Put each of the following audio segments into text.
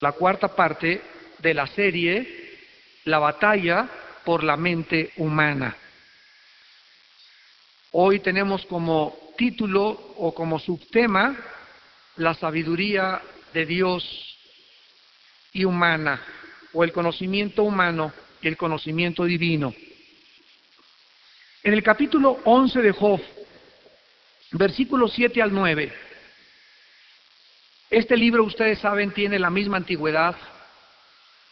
la cuarta parte de la serie La batalla por la mente humana. Hoy tenemos como título o como subtema la sabiduría de Dios y humana, o el conocimiento humano y el conocimiento divino. En el capítulo 11 de Job, versículos 7 al 9, este libro, ustedes saben, tiene la misma antigüedad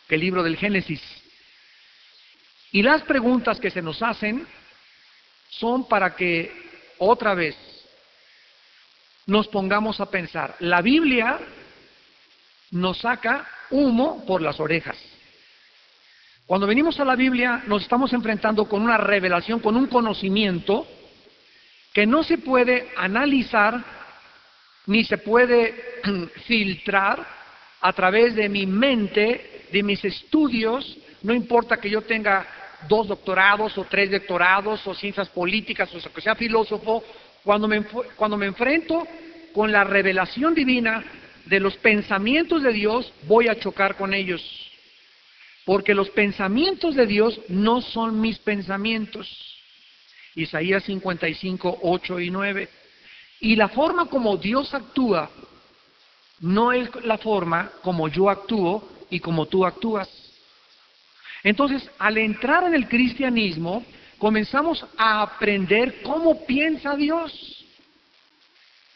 que el libro del Génesis. Y las preguntas que se nos hacen son para que otra vez nos pongamos a pensar. La Biblia nos saca humo por las orejas. Cuando venimos a la Biblia nos estamos enfrentando con una revelación, con un conocimiento que no se puede analizar ni se puede filtrar a través de mi mente, de mis estudios, no importa que yo tenga dos doctorados o tres doctorados o ciencias políticas o que sea filósofo, cuando me, cuando me enfrento con la revelación divina de los pensamientos de Dios, voy a chocar con ellos. Porque los pensamientos de Dios no son mis pensamientos. Isaías 55, 8 y 9. Y la forma como Dios actúa no es la forma como yo actúo y como tú actúas. Entonces, al entrar en el cristianismo, comenzamos a aprender cómo piensa Dios.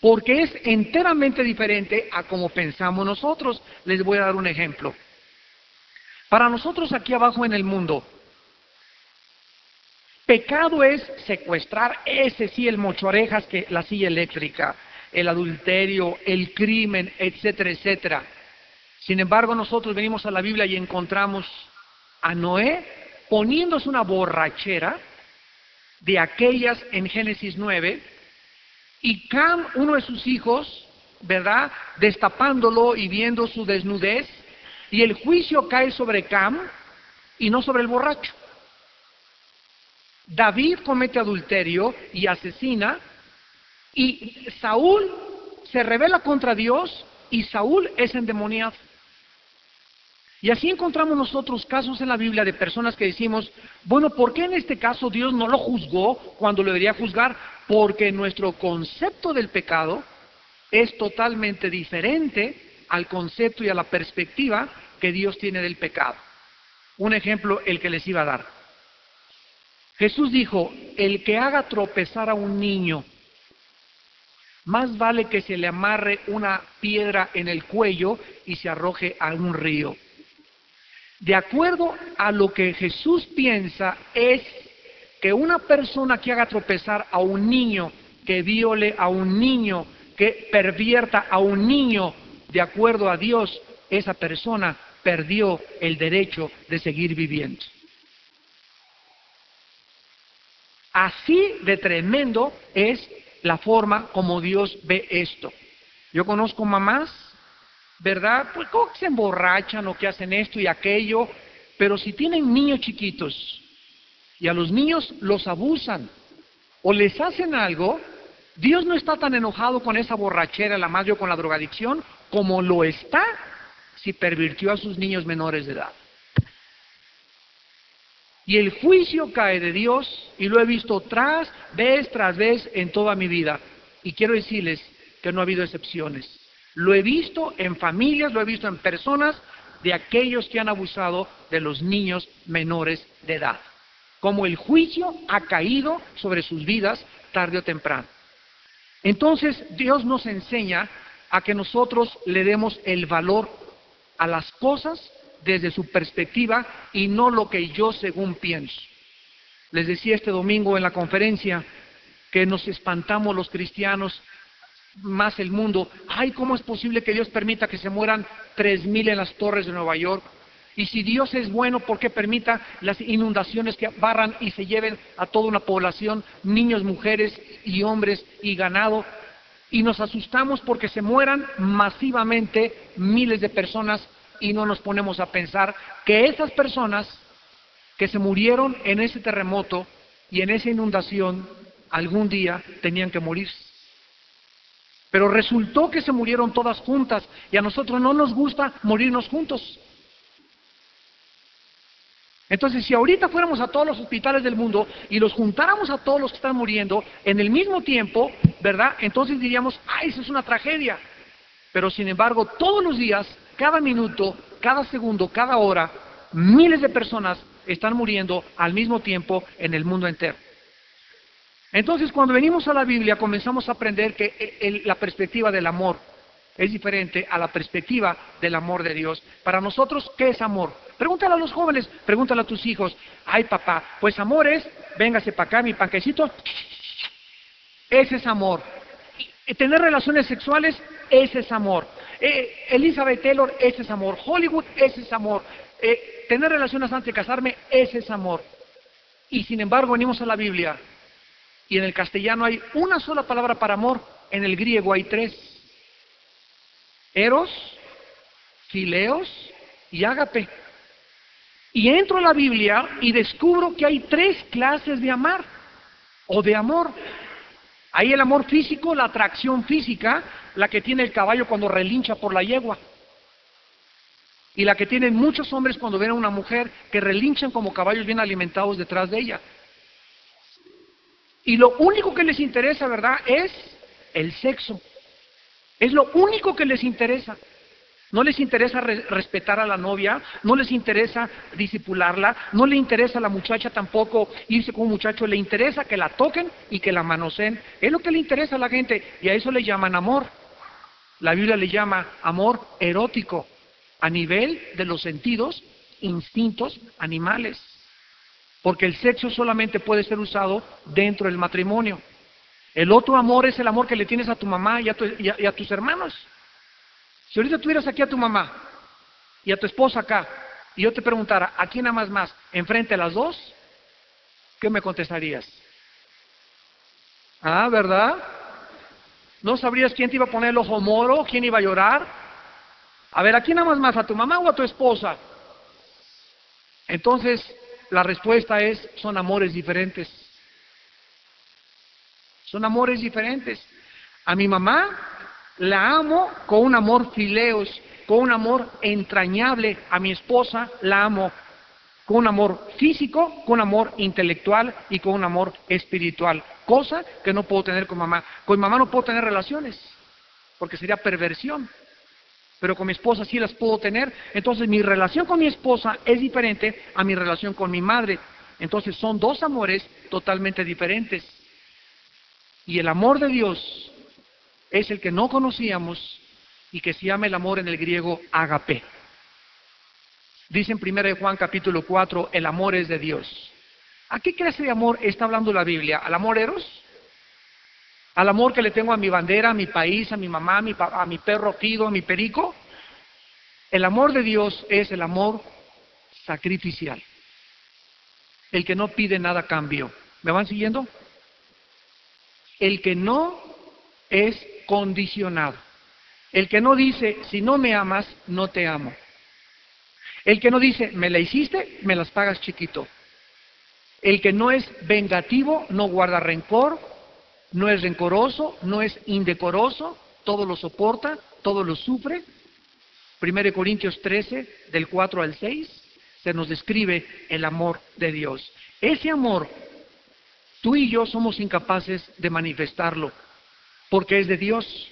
Porque es enteramente diferente a cómo pensamos nosotros. Les voy a dar un ejemplo. Para nosotros aquí abajo en el mundo, pecado es secuestrar, ese sí, el mochorejas, que la silla eléctrica, el adulterio, el crimen, etcétera, etcétera. Sin embargo, nosotros venimos a la Biblia y encontramos a Noé poniéndose una borrachera de aquellas en Génesis 9 y Cam, uno de sus hijos, ¿verdad? Destapándolo y viendo su desnudez y el juicio cae sobre Cam y no sobre el borracho. David comete adulterio y asesina y Saúl se revela contra Dios y Saúl es endemoniado. Y así encontramos nosotros casos en la Biblia de personas que decimos, bueno, ¿por qué en este caso Dios no lo juzgó cuando lo debería juzgar? Porque nuestro concepto del pecado es totalmente diferente al concepto y a la perspectiva que Dios tiene del pecado. Un ejemplo, el que les iba a dar. Jesús dijo, el que haga tropezar a un niño, más vale que se le amarre una piedra en el cuello y se arroje a un río. De acuerdo a lo que Jesús piensa es que una persona que haga tropezar a un niño, que viole a un niño, que pervierta a un niño, de acuerdo a Dios, esa persona perdió el derecho de seguir viviendo. Así de tremendo es la forma como Dios ve esto. Yo conozco mamás ¿verdad? Pues ¿cómo se emborrachan o que hacen esto y aquello? Pero si tienen niños chiquitos y a los niños los abusan o les hacen algo, Dios no está tan enojado con esa borrachera, la madre o con la drogadicción, como lo está si pervirtió a sus niños menores de edad. Y el juicio cae de Dios y lo he visto tras, vez tras vez en toda mi vida. Y quiero decirles que no ha habido excepciones. Lo he visto en familias, lo he visto en personas de aquellos que han abusado de los niños menores de edad. Como el juicio ha caído sobre sus vidas tarde o temprano. Entonces Dios nos enseña a que nosotros le demos el valor a las cosas desde su perspectiva y no lo que yo según pienso. Les decía este domingo en la conferencia que nos espantamos los cristianos más el mundo. Ay, ¿cómo es posible que Dios permita que se mueran tres mil en las torres de Nueva York? Y si Dios es bueno, ¿por qué permita las inundaciones que barran y se lleven a toda una población, niños, mujeres y hombres y ganado? Y nos asustamos porque se mueran masivamente miles de personas y no nos ponemos a pensar que esas personas que se murieron en ese terremoto y en esa inundación algún día tenían que morirse. Pero resultó que se murieron todas juntas y a nosotros no nos gusta morirnos juntos. Entonces, si ahorita fuéramos a todos los hospitales del mundo y los juntáramos a todos los que están muriendo en el mismo tiempo, ¿verdad? Entonces diríamos, ¡ay, eso es una tragedia! Pero sin embargo, todos los días, cada minuto, cada segundo, cada hora, miles de personas están muriendo al mismo tiempo en el mundo entero. Entonces, cuando venimos a la Biblia, comenzamos a aprender que la perspectiva del amor es diferente a la perspectiva del amor de Dios. Para nosotros, ¿qué es amor? Pregúntale a los jóvenes, pregúntale a tus hijos. Ay, papá, pues amor es, véngase para acá, mi panquecito. Ese es amor. Y tener relaciones sexuales, ese es amor. Eh, Elizabeth Taylor, ese es amor. Hollywood, ese es amor. Eh, tener relaciones antes de casarme, ese es amor. Y sin embargo, venimos a la Biblia y en el castellano hay una sola palabra para amor, en el griego hay tres. Eros, fileos y ágape. Y entro a la Biblia y descubro que hay tres clases de amar o de amor. Hay el amor físico, la atracción física, la que tiene el caballo cuando relincha por la yegua. Y la que tienen muchos hombres cuando ven a una mujer que relinchan como caballos bien alimentados detrás de ella. Y lo único que les interesa, ¿verdad?, es el sexo. Es lo único que les interesa. No les interesa respetar a la novia, no les interesa disipularla, no le interesa a la muchacha tampoco irse con un muchacho, le interesa que la toquen y que la manoseen. Es lo que le interesa a la gente y a eso le llaman amor. La Biblia le llama amor erótico, a nivel de los sentidos, instintos animales. Porque el sexo solamente puede ser usado dentro del matrimonio. El otro amor es el amor que le tienes a tu mamá y a, tus hermanos. Si ahorita tuvieras aquí a tu mamá y a tu esposa acá, y yo te preguntara, ¿a quién amas más? ¿Enfrente a las dos? ¿Qué me contestarías? Ah, ¿verdad? ¿No sabrías quién te iba a poner el ojo moro? ¿Quién iba a llorar? A ver, ¿a quién amas más? ¿A tu mamá o a tu esposa? Entonces, la respuesta es, son amores diferentes. Son amores diferentes. A mi mamá la amo con un amor fileos, con un amor entrañable. A mi esposa la amo con un amor físico, con un amor intelectual y con un amor espiritual. Cosa que no puedo tener con mamá. Con mamá no puedo tener relaciones, porque sería perversión. Pero con mi esposa sí las puedo tener. Entonces mi relación con mi esposa es diferente a mi relación con mi madre. Entonces son dos amores totalmente diferentes. Y el amor de Dios es el que no conocíamos y que se llama el amor en el griego agape. Dice en 1 Juan capítulo 4, el amor es de Dios. ¿A qué clase de amor está hablando la Biblia? ¿Al amor eros? ¿Al amor que le tengo a mi bandera, a mi país, a mi mamá, a mi, a mi perro Fido, a mi perico? El amor de Dios es el amor sacrificial. El que no pide nada a cambio. ¿Me van siguiendo? el que no es condicionado. El que no dice, si no me amas, no te amo. El que no dice, me la hiciste, me las pagas chiquito. El que no es vengativo, no guarda rencor, no es rencoroso, no es indecoroso, todo lo soporta, todo lo sufre. 1 Corintios 13, del 4 al 6, se nos describe el amor de Dios. Ese amor Tú y yo somos incapaces de manifestarlo, porque es de Dios.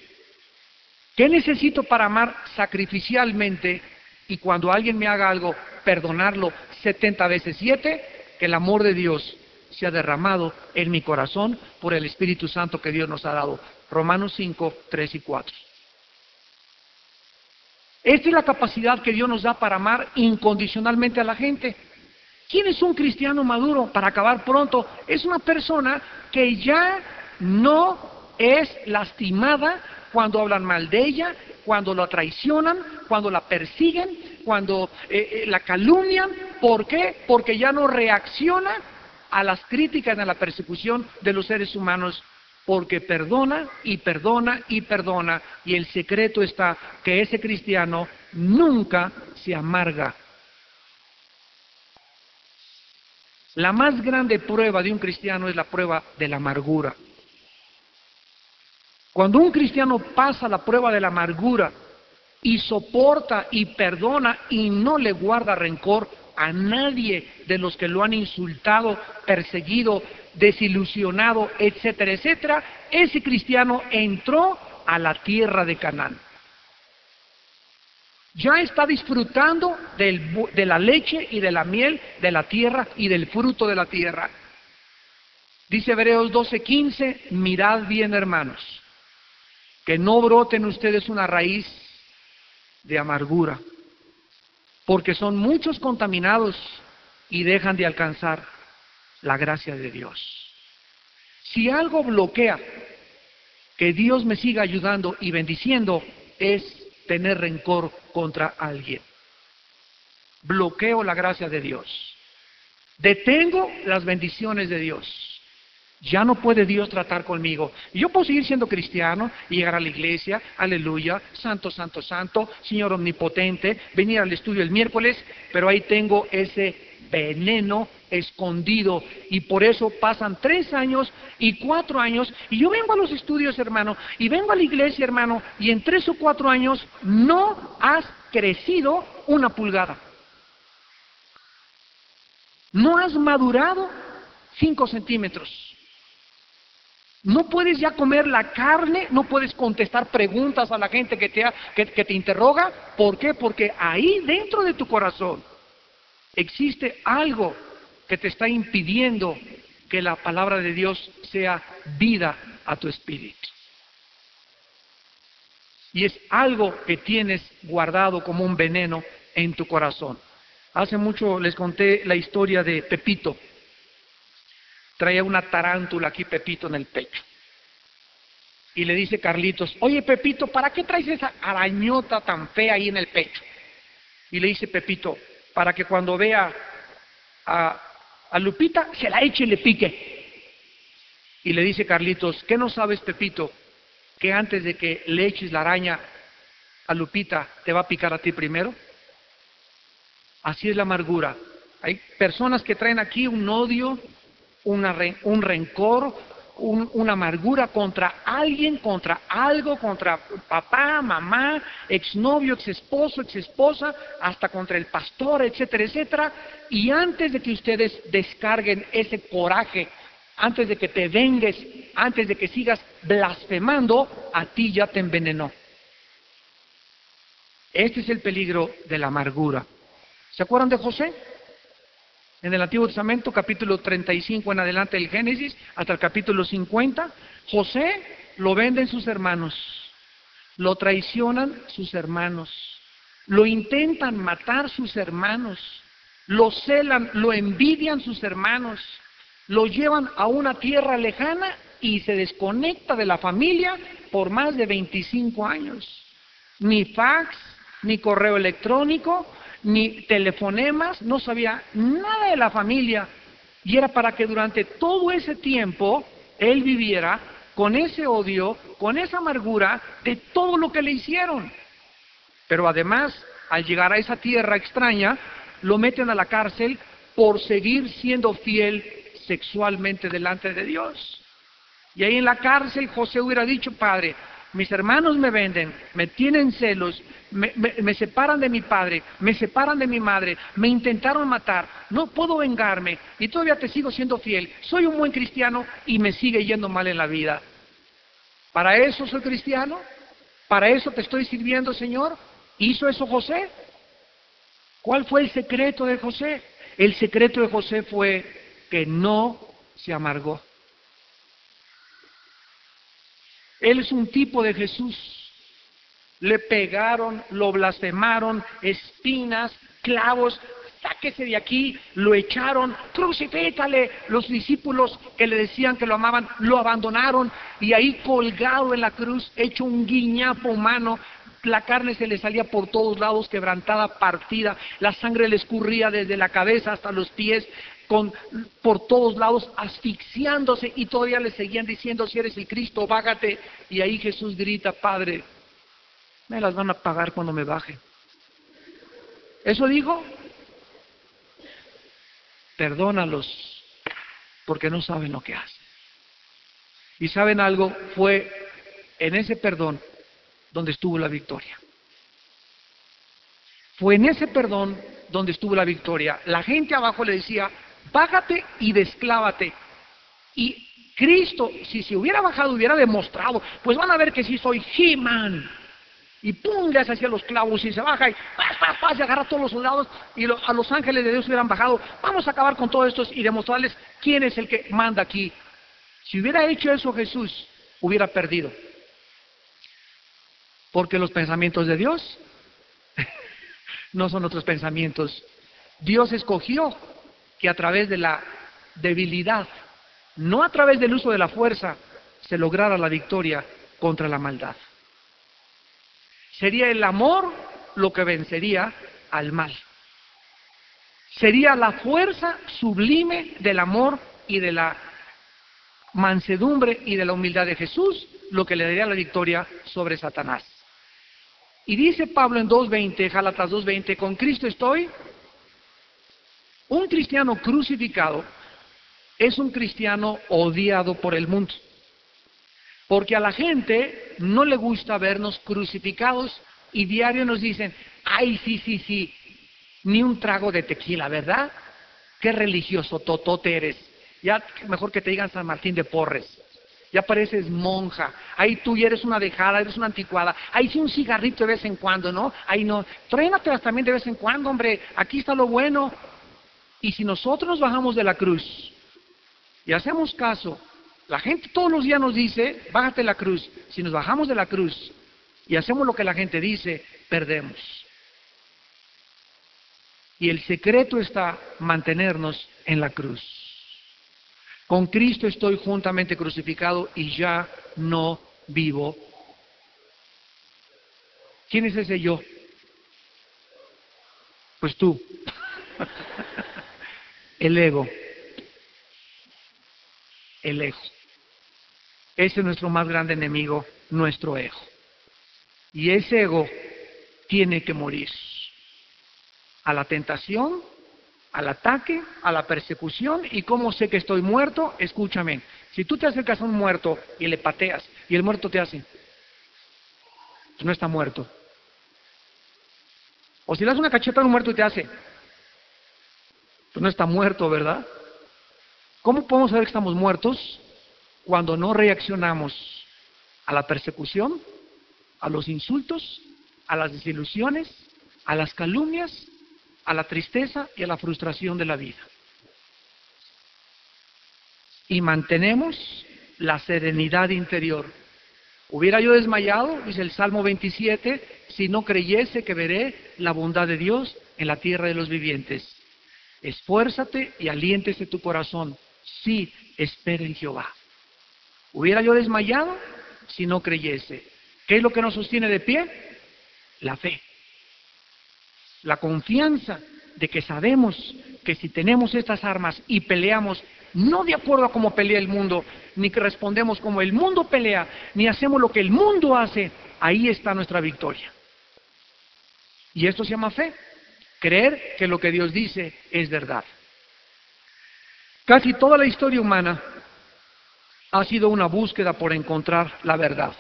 ¿Qué necesito para amar sacrificialmente y cuando alguien me haga algo, perdonarlo 70 veces 7? Que el amor de Dios se ha derramado en mi corazón por el Espíritu Santo que Dios nos ha dado. Romanos 5, 3 y 4. Esta es la capacidad que Dios nos da para amar incondicionalmente a la gente. ¿Quién es un cristiano maduro? Para acabar pronto, es una persona que ya no es lastimada cuando hablan mal de ella, cuando la traicionan, cuando la persiguen, cuando eh, eh, la calumnian. ¿Por qué? Porque ya no reacciona a las críticas, a la persecución de los seres humanos, porque perdona y perdona y perdona. Y el secreto está que ese cristiano nunca se amarga La más grande prueba de un cristiano es la prueba de la amargura. Cuando un cristiano pasa la prueba de la amargura y soporta y perdona y no le guarda rencor a nadie de los que lo han insultado, perseguido, desilusionado, etcétera, etcétera, ese cristiano entró a la tierra de Canaán. Ya está disfrutando de la leche y de la miel de la tierra y del fruto de la tierra. Dice Hebreos 12:15, mirad bien hermanos, que no brote en ustedes una raíz de amargura, porque son muchos contaminados y dejan de alcanzar la gracia de Dios. Si algo bloquea que Dios me siga ayudando y bendiciendo, es tener rencor contra alguien. Bloqueo la gracia de Dios. Detengo las bendiciones de Dios. Ya no puede Dios tratar conmigo. Yo puedo seguir siendo cristiano y llegar a la iglesia, aleluya, santo, santo, santo, Señor omnipotente, venir al estudio el miércoles, pero ahí tengo ese veneno escondido y por eso pasan tres años y cuatro años y yo vengo a los estudios hermano y vengo a la iglesia hermano y en tres o cuatro años no has crecido una pulgada. No has madurado cinco centímetros. No puedes ya comer la carne, no puedes contestar preguntas a la gente que te, que, te interroga. ¿Por qué? Porque ahí dentro de tu corazón existe algo que te está impidiendo que la palabra de Dios sea vida a tu espíritu. Y es algo que tienes guardado como un veneno en tu corazón. Hace mucho les conté la historia de Pepito. Traía una tarántula aquí Pepito en el pecho. Y le dice Carlitos, oye Pepito, ¿para qué traes esa arañota tan fea ahí en el pecho? Y le dice Pepito, para que cuando vea a, a Lupita se la eche y le pique. Y le dice Carlitos, ¿qué no sabes Pepito? Que antes de que le eches la araña a Lupita, te va a picar a ti primero. Así es la amargura. Hay personas que traen aquí un odio, un rencor, una amargura contra alguien, contra algo, contra papá, mamá, exnovio, exesposo, exesposa, hasta contra el pastor, etcétera, etcétera. Y antes de que ustedes descarguen ese coraje, antes de que te vengues, antes de que sigas blasfemando, a ti ya te envenenó. Este es el peligro de la amargura. ¿Se acuerdan de José? En el Antiguo Testamento, capítulo 35 en adelante del Génesis, hasta el capítulo 50, José lo venden sus hermanos, lo traicionan sus hermanos, lo intentan matar sus hermanos, lo celan, lo envidian sus hermanos, lo llevan a una tierra lejana y se desconecta de la familia por más de 25 años. Ni fax, ni correo electrónico, ni telefonemas, no sabía nada de la familia. Y era para que durante todo ese tiempo él viviera con ese odio, con esa amargura de todo lo que le hicieron. Pero además, al llegar a esa tierra extraña, lo meten a la cárcel por seguir siendo fiel sexualmente delante de Dios. Y ahí en la cárcel José hubiera dicho, Padre, mis hermanos me venden, me tienen celos, me, separan de mi padre, me separan de mi madre, me intentaron matar, no puedo vengarme y todavía te sigo siendo fiel. Soy un buen cristiano y me sigue yendo mal en la vida. ¿Para eso soy cristiano? ¿Para eso te estoy sirviendo, Señor? ¿Hizo eso José? ¿Cuál fue el secreto de José? El secreto de José fue que no se amargó. Él es un tipo de Jesús. Le pegaron, lo blasfemaron, espinas, clavos, sáquese de aquí, lo echaron, crucifícale. Los discípulos que le decían que lo amaban, lo abandonaron y ahí colgado en la cruz, hecho un guiñapo humano, la carne se le salía por todos lados, quebrantada, partida, la sangre le escurría desde la cabeza hasta los pies, con, por todos lados asfixiándose y todavía le seguían diciendo, si eres el Cristo, bágate. Y ahí Jesús grita, Padre, me las van a pagar cuando me baje. ¿Eso dijo? Perdónalos porque no saben lo que hacen. Y saben algo, fue en ese perdón donde estuvo la victoria. Fue en ese perdón donde estuvo la victoria. La gente abajo le decía, bájate y desclávate. Y Cristo, si se hubiera bajado, hubiera demostrado, pues van a ver que sí soy He-Man. Y pum, hacia los clavos y se baja y paz, paz, paz, y agarra a todos los soldados y a los ángeles de Dios hubieran bajado. Vamos a acabar con todos estos y demostrarles quién es el que manda aquí. Si hubiera hecho eso Jesús, hubiera perdido. Porque los pensamientos de Dios no son otros pensamientos. Dios escogió que a través de la debilidad, no a través del uso de la fuerza, se lograra la victoria contra la maldad. Sería el amor lo que vencería al mal. Sería la fuerza sublime del amor y de la mansedumbre y de la humildad de Jesús lo que le daría la victoria sobre Satanás. Y dice Pablo en 2.20, Gálatas 2.20, con Cristo estoy. Un cristiano crucificado es un cristiano odiado por el mundo. Porque a la gente no le gusta vernos crucificados y diario nos dicen, ay, sí, sí, sí, ni un trago de tequila, ¿verdad? Qué religioso totote eres. Ya mejor que te digan San Martín de Porres ya pareces monja, ahí tú ya eres una dejada, eres una anticuada, ahí sí un cigarrito de vez en cuando, ¿no? Ahí no, trénatelas también de vez en cuando, hombre, aquí está lo bueno. Y si nosotros nos bajamos de la cruz y hacemos caso, la gente todos los días nos dice, bájate de la cruz. Si nos bajamos de la cruz y hacemos lo que la gente dice, perdemos. Y el secreto está mantenernos en la cruz. Con Cristo estoy juntamente crucificado y ya no vivo. ¿Quién es ese yo? Pues tú. El ego. El ego. Ese es nuestro más grande enemigo, nuestro ego. Y ese ego tiene que morir. A la tentación al ataque, a la persecución. ¿Y cómo sé que estoy muerto? Escúchame. Si tú te acercas a un muerto y le pateas y el muerto te hace, pues no está muerto. O si le das una cacheta a un muerto y te hace, pues no está muerto, ¿verdad? ¿Cómo podemos saber que estamos muertos? Cuando no reaccionamos a la persecución, a los insultos, a las desilusiones, a las calumnias a la tristeza y a la frustración de la vida. Y mantenemos la serenidad interior. Hubiera yo desmayado, dice el Salmo 27, si no creyese que veré la bondad de Dios en la tierra de los vivientes. Esfuérzate y aliéntese tu corazón. Sí, espera en Jehová. Hubiera yo desmayado si no creyese. ¿Qué es lo que nos sostiene de pie? La fe la confianza de que sabemos que si tenemos estas armas y peleamos no de acuerdo a cómo pelea el mundo, ni que respondemos como el mundo pelea, ni hacemos lo que el mundo hace, ahí está nuestra victoria. Y esto se llama fe, creer que lo que Dios dice es verdad. Casi toda la historia humana ha sido una búsqueda por encontrar la verdad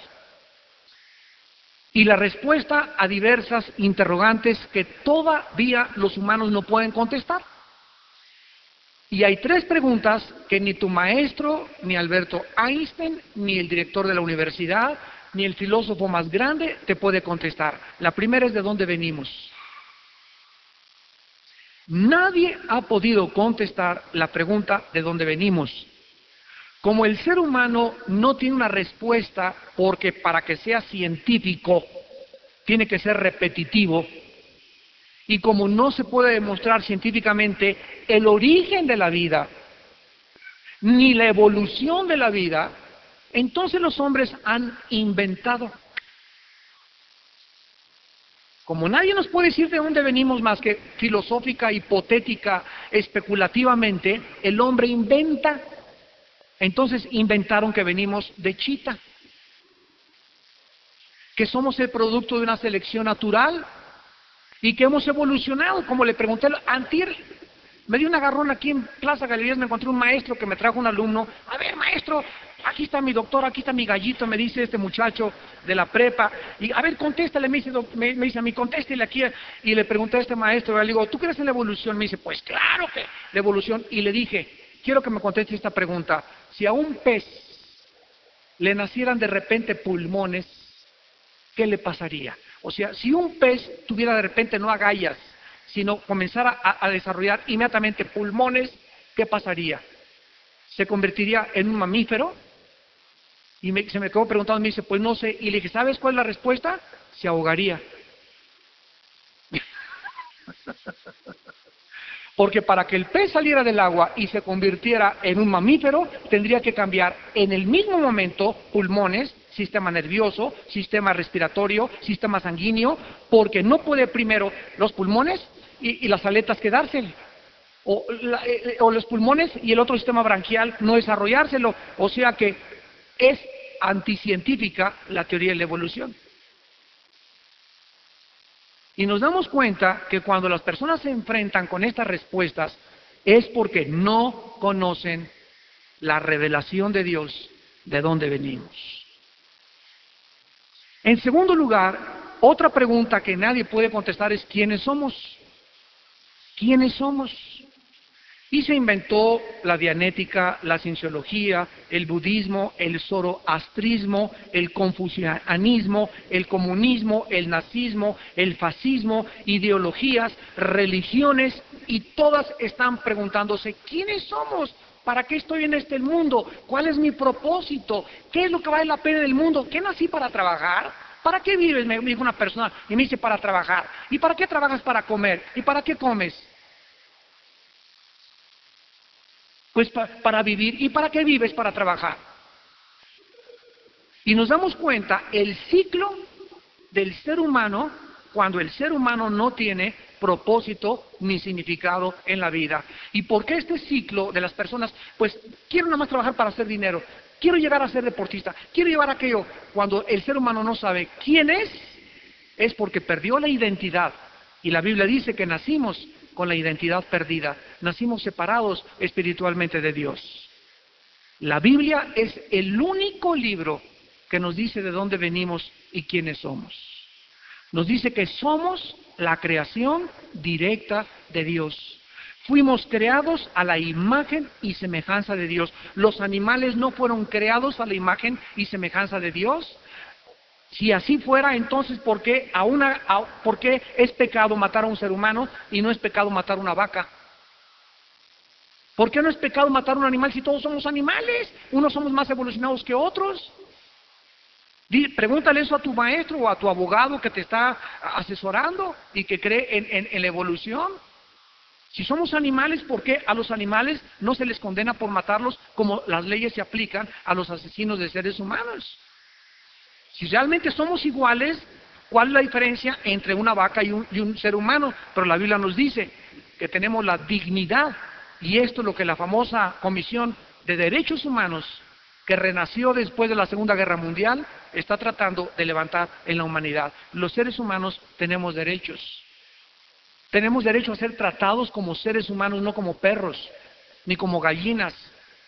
y la respuesta a diversas interrogantes que todavía los humanos no pueden contestar. Y hay tres preguntas que ni tu maestro, ni Alberto Einstein, ni el director de la universidad, ni el filósofo más grande te puede contestar. La primera es de dónde venimos. Nadie ha podido contestar la pregunta de dónde venimos. Como el ser humano no tiene una respuesta porque para que sea científico tiene que ser repetitivo, y como no se puede demostrar científicamente el origen de la vida, ni la evolución de la vida, entonces los hombres han inventado. Como nadie nos puede decir de dónde venimos más que filosófica, hipotética, especulativamente, el hombre inventa. Entonces inventaron que venimos de chita, que somos el producto de una selección natural y que hemos evolucionado, como le pregunté antier, me dio un agarrón aquí en Plaza Galerías, me encontré un maestro que me trajo un alumno, a ver maestro, aquí está mi doctor, aquí está mi gallito, me dice este muchacho de la prepa, y a ver, contéstale, me dice, me, dice a mí, contéstele aquí, y le pregunté a este maestro, le digo, ¿tú crees en la evolución? Me dice, pues claro que la evolución, y le dije, quiero que me conteste esta pregunta, si a un pez le nacieran de repente pulmones, ¿qué le pasaría? O sea, si un pez tuviera de repente no agallas, sino comenzara a desarrollar inmediatamente pulmones, ¿qué pasaría? ¿Se convertiría en un mamífero? Y se me quedó preguntando, me dice, pues no sé. Y le dije, ¿sabes cuál es la respuesta? Se ahogaría. Porque para que el pez saliera del agua y se convirtiera en un mamífero, tendría que cambiar en el mismo momento pulmones, sistema nervioso, sistema respiratorio, sistema sanguíneo, porque no puede primero los pulmones y, las aletas quedarse. O, eh, o los pulmones y el otro sistema branquial no desarrollárselo. O sea que es anticientífica la teoría de la evolución. Y nos damos cuenta que cuando las personas se enfrentan con estas respuestas es porque no conocen la revelación de Dios de dónde venimos. En segundo lugar, otra pregunta que nadie puede contestar es ¿quiénes somos? ¿Quiénes somos? Y se inventó la dianética, la cienciología, el budismo, el zoroastrismo, el confucianismo, el comunismo, el nazismo, el fascismo, ideologías, religiones, y todas están preguntándose, ¿quiénes somos? ¿Para qué estoy en este mundo? ¿Cuál es mi propósito? ¿Qué es lo que vale la pena del mundo? ¿Qué nací para trabajar? ¿Para qué vives? Me dijo una persona y me dice para trabajar. ¿Y para qué trabajas para comer? ¿Y para qué comes? Pues para vivir. ¿Y para qué vives? Para trabajar. Y nos damos cuenta el ciclo del ser humano cuando el ser humano no tiene propósito ni significado en la vida. ¿Y por qué este ciclo de las personas? Pues quiero nada más trabajar para hacer dinero, quiero llegar a ser deportista, quiero llevar aquello. Cuando el ser humano no sabe quién es, es porque perdió la identidad. Y la Biblia dice que nacimos con la identidad perdida. Nacimos separados espiritualmente de Dios. La Biblia es el único libro que nos dice de dónde venimos y quiénes somos. Nos dice que somos la creación directa de Dios. Fuimos creados a la imagen y semejanza de Dios. Los animales no fueron creados a la imagen y semejanza de Dios. Si así fuera, entonces, ¿por qué, a una, ¿por qué es pecado matar a un ser humano y no es pecado matar a una vaca? ¿Por qué no es pecado matar a un animal si todos somos animales? Unos somos más evolucionados que otros. Pregúntale eso a tu maestro o a tu abogado que te está asesorando y que cree en, en la evolución. Si somos animales, ¿por qué a los animales no se les condena por matarlos como las leyes se aplican a los asesinos de seres humanos? Si realmente somos iguales, ¿cuál es la diferencia entre una vaca y un, ser humano? Pero la Biblia nos dice que tenemos la dignidad, y esto es lo que la famosa Comisión de Derechos Humanos, que renació después de la Segunda Guerra Mundial, está tratando de levantar en la humanidad. Los seres humanos tenemos derechos. Tenemos derecho a ser tratados como seres humanos, no como perros, ni como gallinas,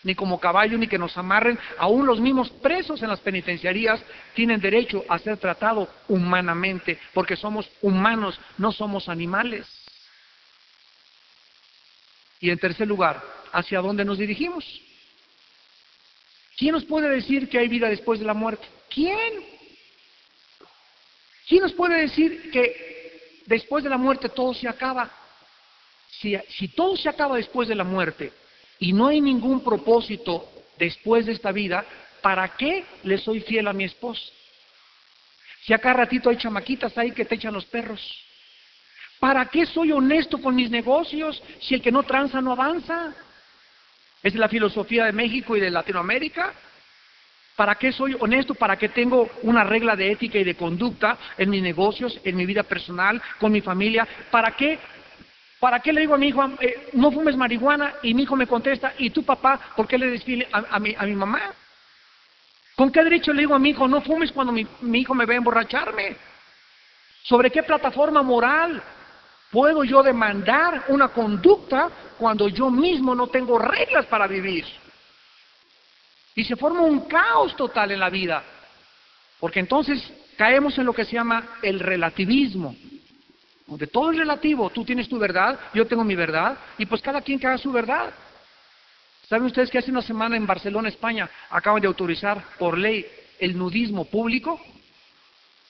ni como caballo, ni que nos amarren. Aún los mismos presos en las penitenciarías tienen derecho a ser tratados humanamente, porque somos humanos, no somos animales. Y en tercer lugar, ¿hacia dónde nos dirigimos? ¿Quién nos puede decir que hay vida después de la muerte? ¿Quién? ¿Quién nos puede decir que después de la muerte todo se acaba? Si, si todo se acaba después de la muerte, y no hay ningún propósito después de esta vida, ¿para qué le soy fiel a mi esposa? Si acá ratito hay chamaquitas ahí que te echan los perros. ¿Para qué soy honesto con mis negocios si el que no tranza no avanza? Es la filosofía de México y de Latinoamérica. ¿Para qué soy honesto? ¿Para qué tengo una regla de ética y de conducta en mis negocios, en mi vida personal, con mi familia? ¿Para qué ¿Para qué le digo a mi hijo, eh, no fumes marihuana? Y mi hijo me contesta, ¿y tu papá, por qué le desfile a, mi, a mi mamá? ¿Con qué derecho le digo a mi hijo, no fumes cuando mi, mi hijo me ve emborracharme? ¿Sobre qué plataforma moral puedo yo demandar una conducta cuando yo mismo no tengo reglas para vivir? Y se forma un caos total en la vida. Porque entonces caemos en lo que se llama el relativismo. Donde todo es relativo. Tú tienes tu verdad, yo tengo mi verdad. Y pues cada quien que haga su verdad. ¿Saben ustedes que hace una semana en Barcelona, España, acaban de autorizar por ley el nudismo público?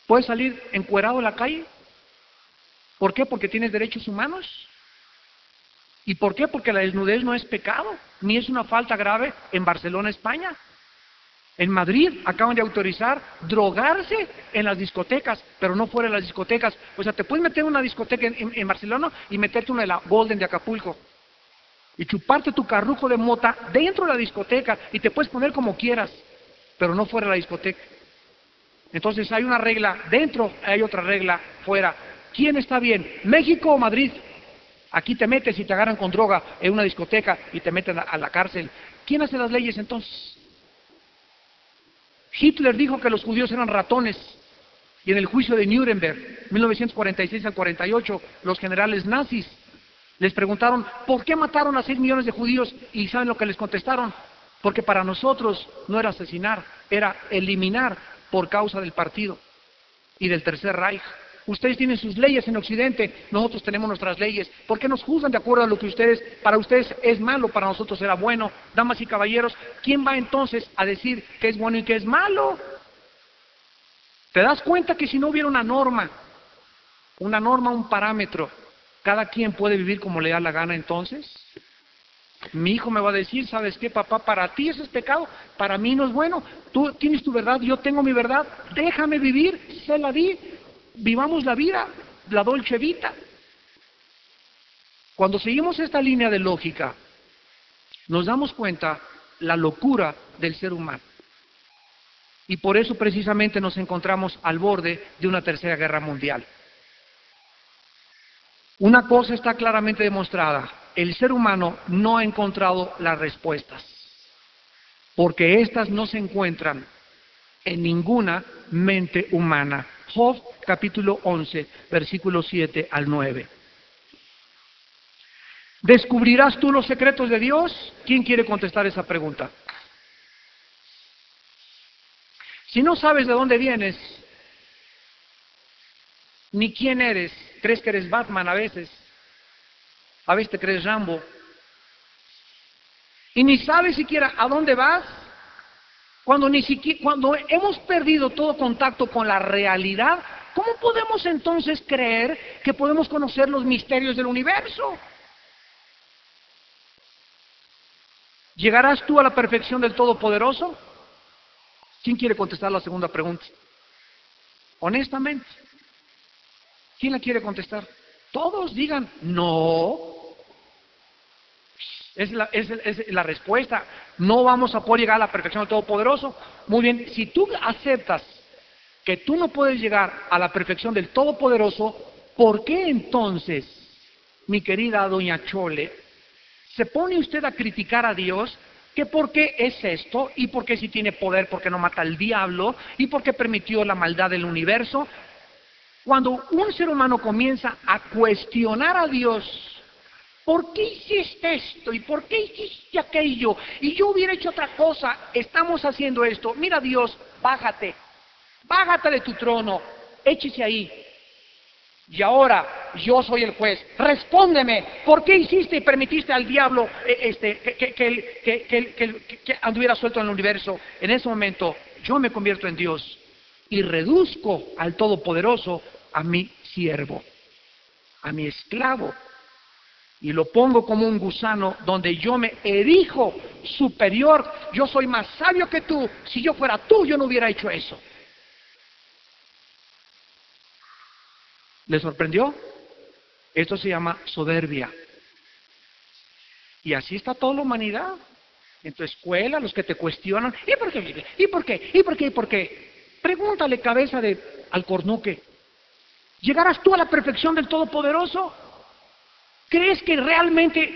¿Puedes salir encuerado a la calle? ¿Por qué? Porque tienes derechos humanos. ¿Y por qué? Porque la desnudez no es pecado, ni es una falta grave en Barcelona, España. En Madrid acaban de autorizar drogarse en las discotecas, pero no fuera de las discotecas. O sea, te puedes meter en una discoteca en, Barcelona y meterte una de la Golden de Acapulco. Y chuparte tu carrujo de mota dentro de la discoteca y te puedes poner como quieras, pero no fuera de la discoteca. Entonces hay una regla dentro, hay otra regla fuera. ¿Quién está bien? ¿México o Madrid? Aquí te metes y te agarran con droga en una discoteca y te meten a la cárcel. ¿Quién hace las leyes entonces? Hitler dijo que los judíos eran ratones. Y en el juicio de Nuremberg, 1946 al 48, los generales nazis les preguntaron, ¿por qué mataron a 6 millones de judíos? Y ¿saben lo que les contestaron? Porque para nosotros no era asesinar, era eliminar por causa del partido y del Tercer Reich. Ustedes tienen sus leyes en Occidente, nosotros tenemos nuestras leyes. ¿Por qué nos juzgan de acuerdo a lo que ustedes, para ustedes es malo, para nosotros era bueno? Damas y caballeros, ¿quién va entonces a decir qué es bueno y qué es malo? ¿Te das cuenta que si no hubiera una norma, una norma, un parámetro, cada quien puede vivir como le da la gana entonces? Mi hijo me va a decir, ¿sabes qué, papá? Para ti eso es pecado, para mí no es bueno. Tú tienes tu verdad, yo tengo mi verdad, déjame vivir, se la di, vivamos la vida, la dolce vita. Cuando seguimos esta línea de lógica, nos damos cuenta la locura del ser humano. Y por eso precisamente nos encontramos al borde de una tercera guerra mundial. Una cosa está claramente demostrada, el ser humano no ha encontrado las respuestas, porque éstas no se encuentran en ninguna mente humana. Job capítulo 11, versículos 7 al 9. ¿Descubrirás tú los secretos de Dios? ¿Quién quiere contestar esa pregunta? Si no sabes de dónde vienes, ni quién eres, crees que eres Batman a veces, a veces te crees Rambo, y ni sabes siquiera a dónde vas, cuando, ni siquiera, cuando hemos perdido todo contacto con la realidad, ¿cómo podemos entonces creer que podemos conocer los misterios del universo? ¿Llegarás tú a la perfección del Todopoderoso? ¿Quién quiere contestar la segunda pregunta? Honestamente, ¿quién la quiere contestar? Todos digan, no, es la, es, la, respuesta. No vamos a poder llegar a la perfección del Todopoderoso. Muy bien, si tú aceptas que tú no puedes llegar a la perfección del Todopoderoso, ¿por qué entonces, mi querida doña Chole, se pone usted a criticar a Dios que por qué es esto y por qué si tiene poder, porque no mata al diablo y por qué permitió la maldad del universo? Cuando un ser humano comienza a cuestionar a Dios ¿Por qué hiciste esto? ¿Y por qué hiciste aquello? Y yo hubiera hecho otra cosa. Estamos haciendo esto. Mira Dios, bájate. Bájate de tu trono. Échese ahí. Y ahora yo soy el juez. Respóndeme. ¿Por qué hiciste y permitiste al diablo eh, este, que, que anduviera suelto en el universo? En ese momento yo me convierto en Dios y reduzco al Todopoderoso a mi siervo, a mi esclavo y lo pongo como un gusano donde yo me erijo superior, yo soy más sabio que tú, si yo fuera tú yo no hubiera hecho eso. ¿Le sorprendió? Esto se llama soberbia. Y así está toda la humanidad. En tu escuela, los que te cuestionan, ¿y por qué? ¿Y por qué? ¿Y por qué? ¿Y por qué? Pregúntale cabeza de alcornoque. ¿Llegarás tú a la perfección del Todopoderoso? ¿Crees que realmente,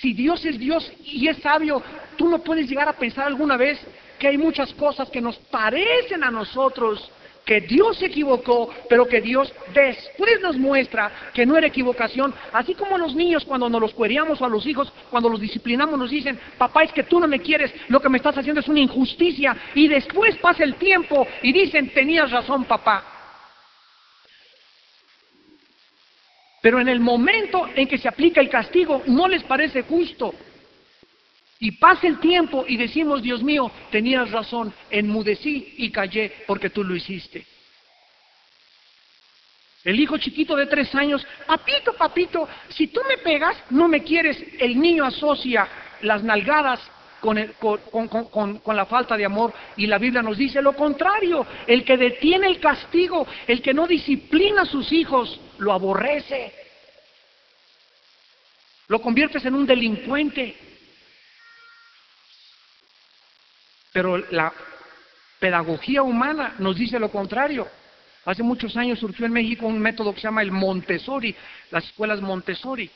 si Dios es Dios y es sabio, tú no puedes llegar a pensar alguna vez que hay muchas cosas que nos parecen a nosotros, que Dios se equivocó, pero que Dios después nos muestra que no era equivocación. Así como los niños cuando nos los cueríamos o a los hijos, cuando los disciplinamos, nos dicen, papá, es que tú no me quieres, lo que me estás haciendo es una injusticia. Y después pasa el tiempo y dicen, tenías razón, papá. Pero en el momento en que se aplica el castigo, no les parece justo. Y pasa el tiempo y decimos, Dios mío, tenías razón, enmudecí y callé porque tú lo hiciste. El hijo chiquito de tres años, papito, papito, si tú me pegas, no me quieres. El niño asocia las nalgadas con, con, la falta de amor y la Biblia nos dice lo contrario. El que detiene el castigo, el que no disciplina a sus hijos, lo aborrece. Lo conviertes en un delincuente. Pero la pedagogía humana nos dice lo contrario. Hace muchos años surgió en México un método que se llama el Montessori, las escuelas Montessori.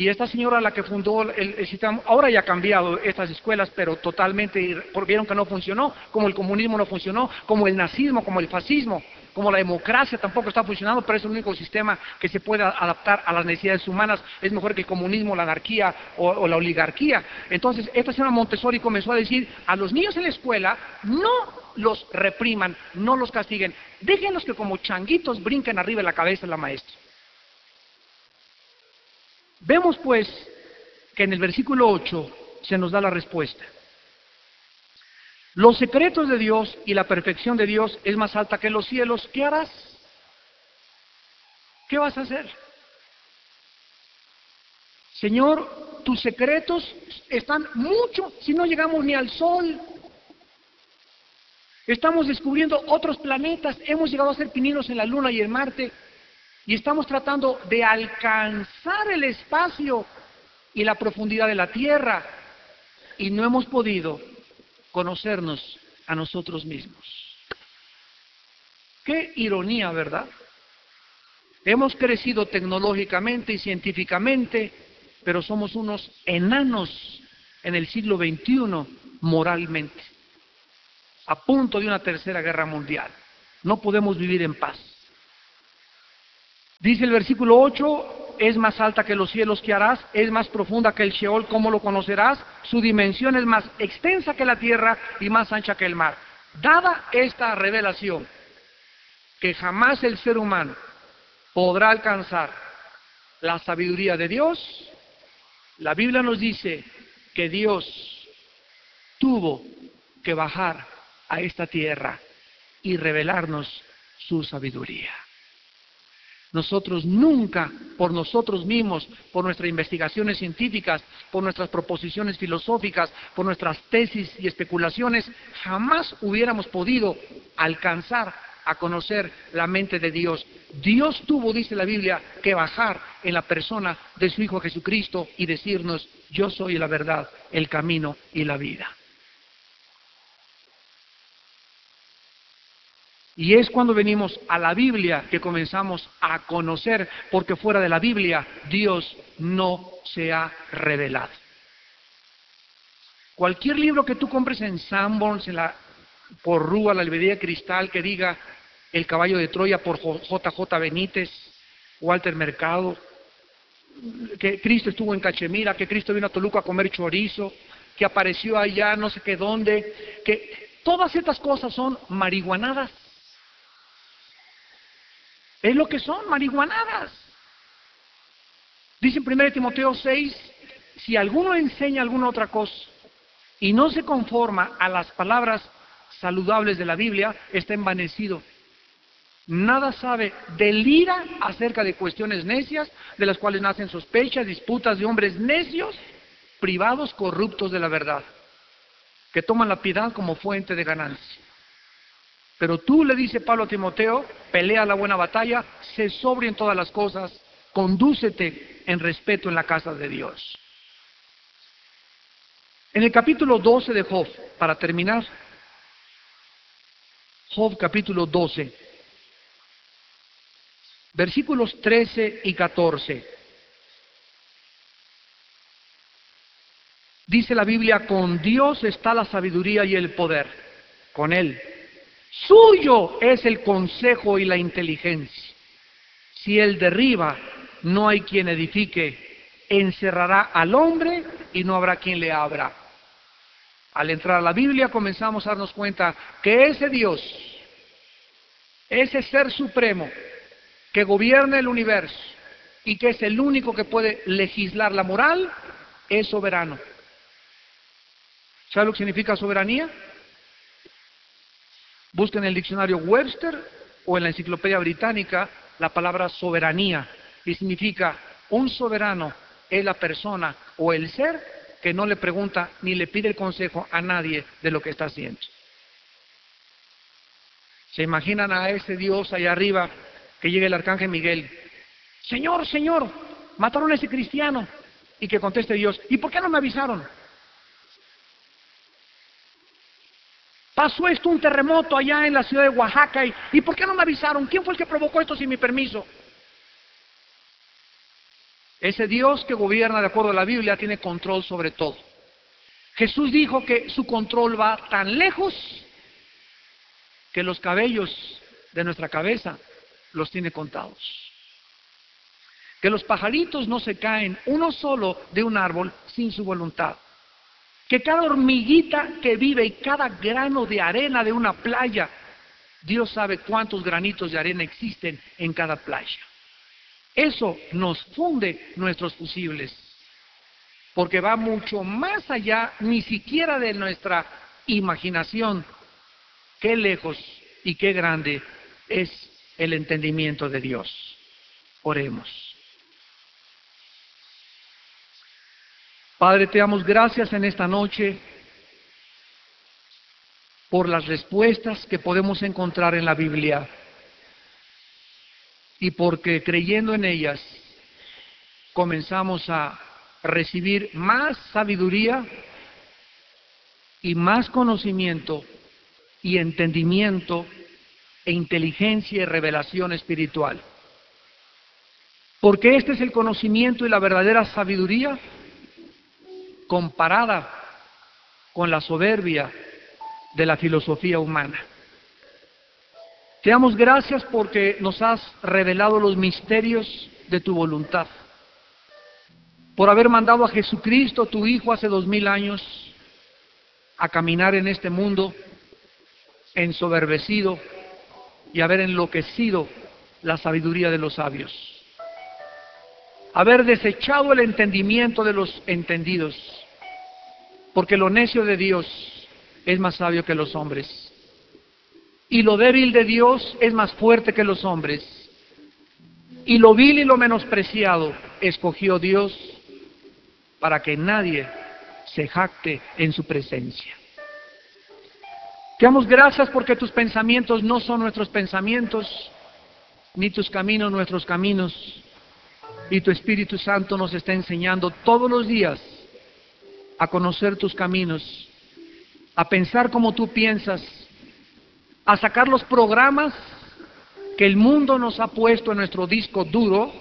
Y esta señora, la que fundó el, sistema, ahora ya ha cambiado estas escuelas, pero totalmente, vieron que no funcionó, como el comunismo no funcionó, como el nazismo, como el fascismo, como la democracia tampoco está funcionando, pero es el único sistema que se puede adaptar a las necesidades humanas. Es mejor que el comunismo, la anarquía o, la oligarquía. Entonces, esta señora Montessori comenzó a decir, a los niños en la escuela no los repriman, no los castiguen, déjenlos que como changuitos brinquen arriba de la cabeza de la maestra. Vemos pues que en el versículo 8 se nos da la respuesta. Los secretos de Dios y la perfección de Dios es más alta que los cielos. ¿Qué harás? ¿Qué vas a hacer? Señor, tus secretos están mucho si no llegamos ni al sol. Estamos descubriendo otros planetas, hemos llegado a ser pininos en la Luna y en Marte y estamos tratando de alcanzar el espacio y la profundidad de la Tierra y no hemos podido conocernos a nosotros mismos. Qué ironía, ¿verdad? Hemos crecido tecnológicamente y científicamente, pero somos unos enanos en el siglo XXI moralmente, a punto de una tercera guerra mundial. No podemos vivir en paz. Dice el versículo 8, es más alta que los cielos que harás, es más profunda que el Sheol, ¿cómo lo conocerás? Su dimensión es más extensa que la tierra y más ancha que el mar. Dada esta revelación, que jamás el ser humano podrá alcanzar la sabiduría de Dios, la Biblia nos dice que Dios tuvo que bajar a esta tierra y revelarnos su sabiduría. Nosotros nunca, por nosotros mismos, por nuestras investigaciones científicas, por nuestras proposiciones filosóficas, por nuestras tesis y especulaciones, jamás hubiéramos podido alcanzar a conocer la mente de Dios. Dios tuvo, dice la Biblia, que bajar en la persona de su Hijo Jesucristo y decirnos, yo soy la verdad, el camino y la vida. Y es cuando venimos a la Biblia que comenzamos a conocer, porque fuera de la Biblia Dios no se ha revelado. Cualquier libro que tú compres en Sanborns, en la, por Rúa, la librería Cristal, que diga El caballo de Troya por JJ Benítez, Walter Mercado, que Cristo estuvo en Cachemira, que Cristo vino a Toluca a comer chorizo, que apareció allá no sé qué dónde, que todas estas cosas son marihuanadas. Es lo que son, marihuanadas. Dice en 1 Timoteo 6, si alguno enseña alguna otra cosa y no se conforma a las palabras saludables de la Biblia, está envanecido. Nada sabe, delira acerca de cuestiones necias, de las cuales nacen sospechas, disputas de hombres necios, privados, corruptos de la verdad, que toman la piedad como fuente de ganancia. Pero tú, le dice Pablo a Timoteo, pelea la buena batalla, sé sobrio en todas las cosas, condúcete en respeto en la casa de Dios. En el capítulo 12 de Job, para terminar, Job capítulo 12, versículos 13 y 14. Dice la Biblia, con Dios está la sabiduría y el poder, con Él Suyo es el consejo y la inteligencia. Si él derriba, no hay quien edifique. Encerrará al hombre y no habrá quien le abra. Al entrar a la Biblia comenzamos a darnos cuenta que ese Dios, ese ser supremo que gobierna el universo y que es el único que puede legislar la moral, es soberano. ¿Sabe lo que significa soberanía? Busquen en el diccionario Webster o en la enciclopedia británica la palabra soberanía y significa un soberano es la persona o el ser que no le pregunta ni le pide el consejo a nadie de lo que está haciendo. ¿Se imaginan a ese Dios allá arriba que llegue el arcángel Miguel? Señor, Señor, mataron a ese cristiano. Y que conteste Dios, ¿y por qué no me avisaron? Pasó esto un terremoto allá en la ciudad de Oaxaca y, ¿y por qué no me avisaron? ¿Quién fue el que provocó esto sin mi permiso? Ese Dios que gobierna de acuerdo a la Biblia tiene control sobre todo. Jesús dijo que su control va tan lejos que los cabellos de nuestra cabeza los tiene contados. Que los pajaritos no se caen uno solo de un árbol sin su voluntad. Que cada hormiguita que vive y cada grano de arena de una playa, Dios sabe cuántos granitos de arena existen en cada playa. Eso nos funde nuestros fusibles, porque va mucho más allá, ni siquiera de nuestra imaginación. Qué lejos y qué grande es el entendimiento de Dios. Oremos. Padre, te damos gracias en esta noche por las respuestas que podemos encontrar en la Biblia y porque creyendo en ellas comenzamos a recibir más sabiduría y más conocimiento y entendimiento e inteligencia y revelación espiritual. Porque este es el conocimiento y la verdadera sabiduría comparada con la soberbia de la filosofía humana. Te damos gracias porque nos has revelado los misterios de tu voluntad, por haber mandado a Jesucristo, tu Hijo, hace dos mil años, a caminar en este mundo ensoberbecido y haber enloquecido la sabiduría de los sabios, haber desechado el entendimiento de los entendidos, porque lo necio de Dios es más sabio que los hombres y lo débil de Dios es más fuerte que los hombres. Y lo vil y lo menospreciado escogió Dios para que nadie se jacte en su presencia. Te damos gracias porque tus pensamientos no son nuestros pensamientos, ni tus caminos nuestros caminos. Y tu Espíritu Santo nos está enseñando todos los días a conocer tus caminos, a pensar como tú piensas, a sacar los programas que el mundo nos ha puesto en nuestro disco duro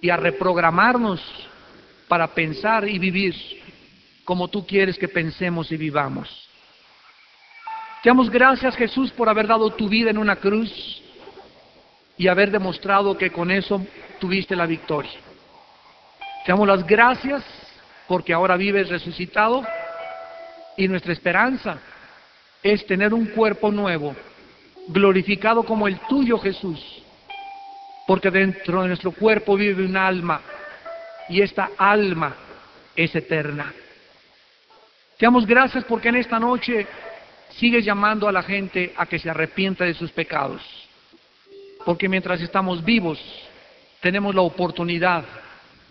y a reprogramarnos para pensar y vivir como tú quieres que pensemos y vivamos. Te damos gracias Jesús por haber dado tu vida en una cruz y haber demostrado que con eso tuviste la victoria. Te damos las gracias porque ahora vives resucitado y nuestra esperanza es tener un cuerpo nuevo, glorificado como el tuyo Jesús, porque dentro de nuestro cuerpo vive un alma y esta alma es eterna. Te damos gracias porque en esta noche sigues llamando a la gente a que se arrepienta de sus pecados, porque mientras estamos vivos tenemos la oportunidad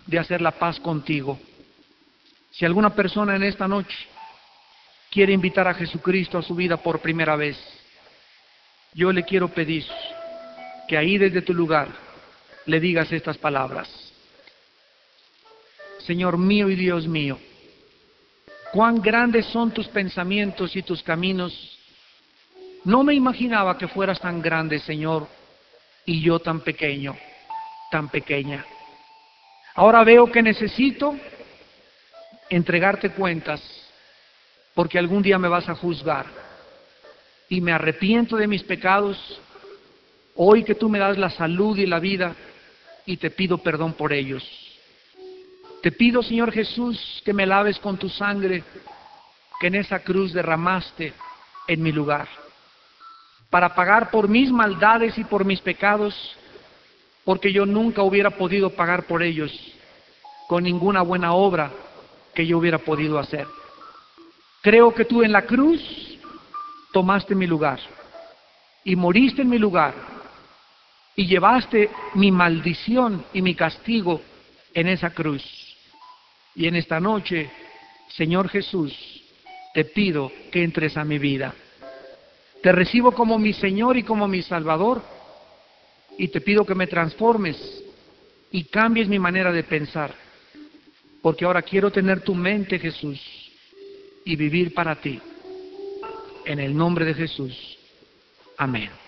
de hacer la paz contigo. Si alguna persona en esta noche quiere invitar a Jesucristo a su vida por primera vez, yo le quiero pedir que ahí desde tu lugar le digas estas palabras. Señor mío y Dios mío, cuán grandes son tus pensamientos y tus caminos. No me imaginaba que fueras tan grande, Señor, y yo tan pequeño, tan pequeña. Ahora veo que necesito entregarte cuentas porque algún día me vas a juzgar. y me arrepiento de mis pecados, hoy que tú me das la salud y la vida, y te pido perdón por ellos. Te pido, Señor Jesús, que me laves con tu sangre que en esa cruz derramaste en mi lugar, para pagar por mis maldades y por mis pecados, porque yo nunca hubiera podido pagar por ellos con ninguna buena obra que yo hubiera podido hacer. Creo que tú en la cruz tomaste mi lugar y moriste en mi lugar y llevaste mi maldición y mi castigo en esa cruz. Y en esta noche, Señor Jesús, te pido que entres a mi vida. Te recibo como mi Señor y como mi Salvador y te pido que me transformes y cambies mi manera de pensar, porque ahora quiero tener tu mente, Jesús, y vivir para ti. En el nombre de Jesús. Amén.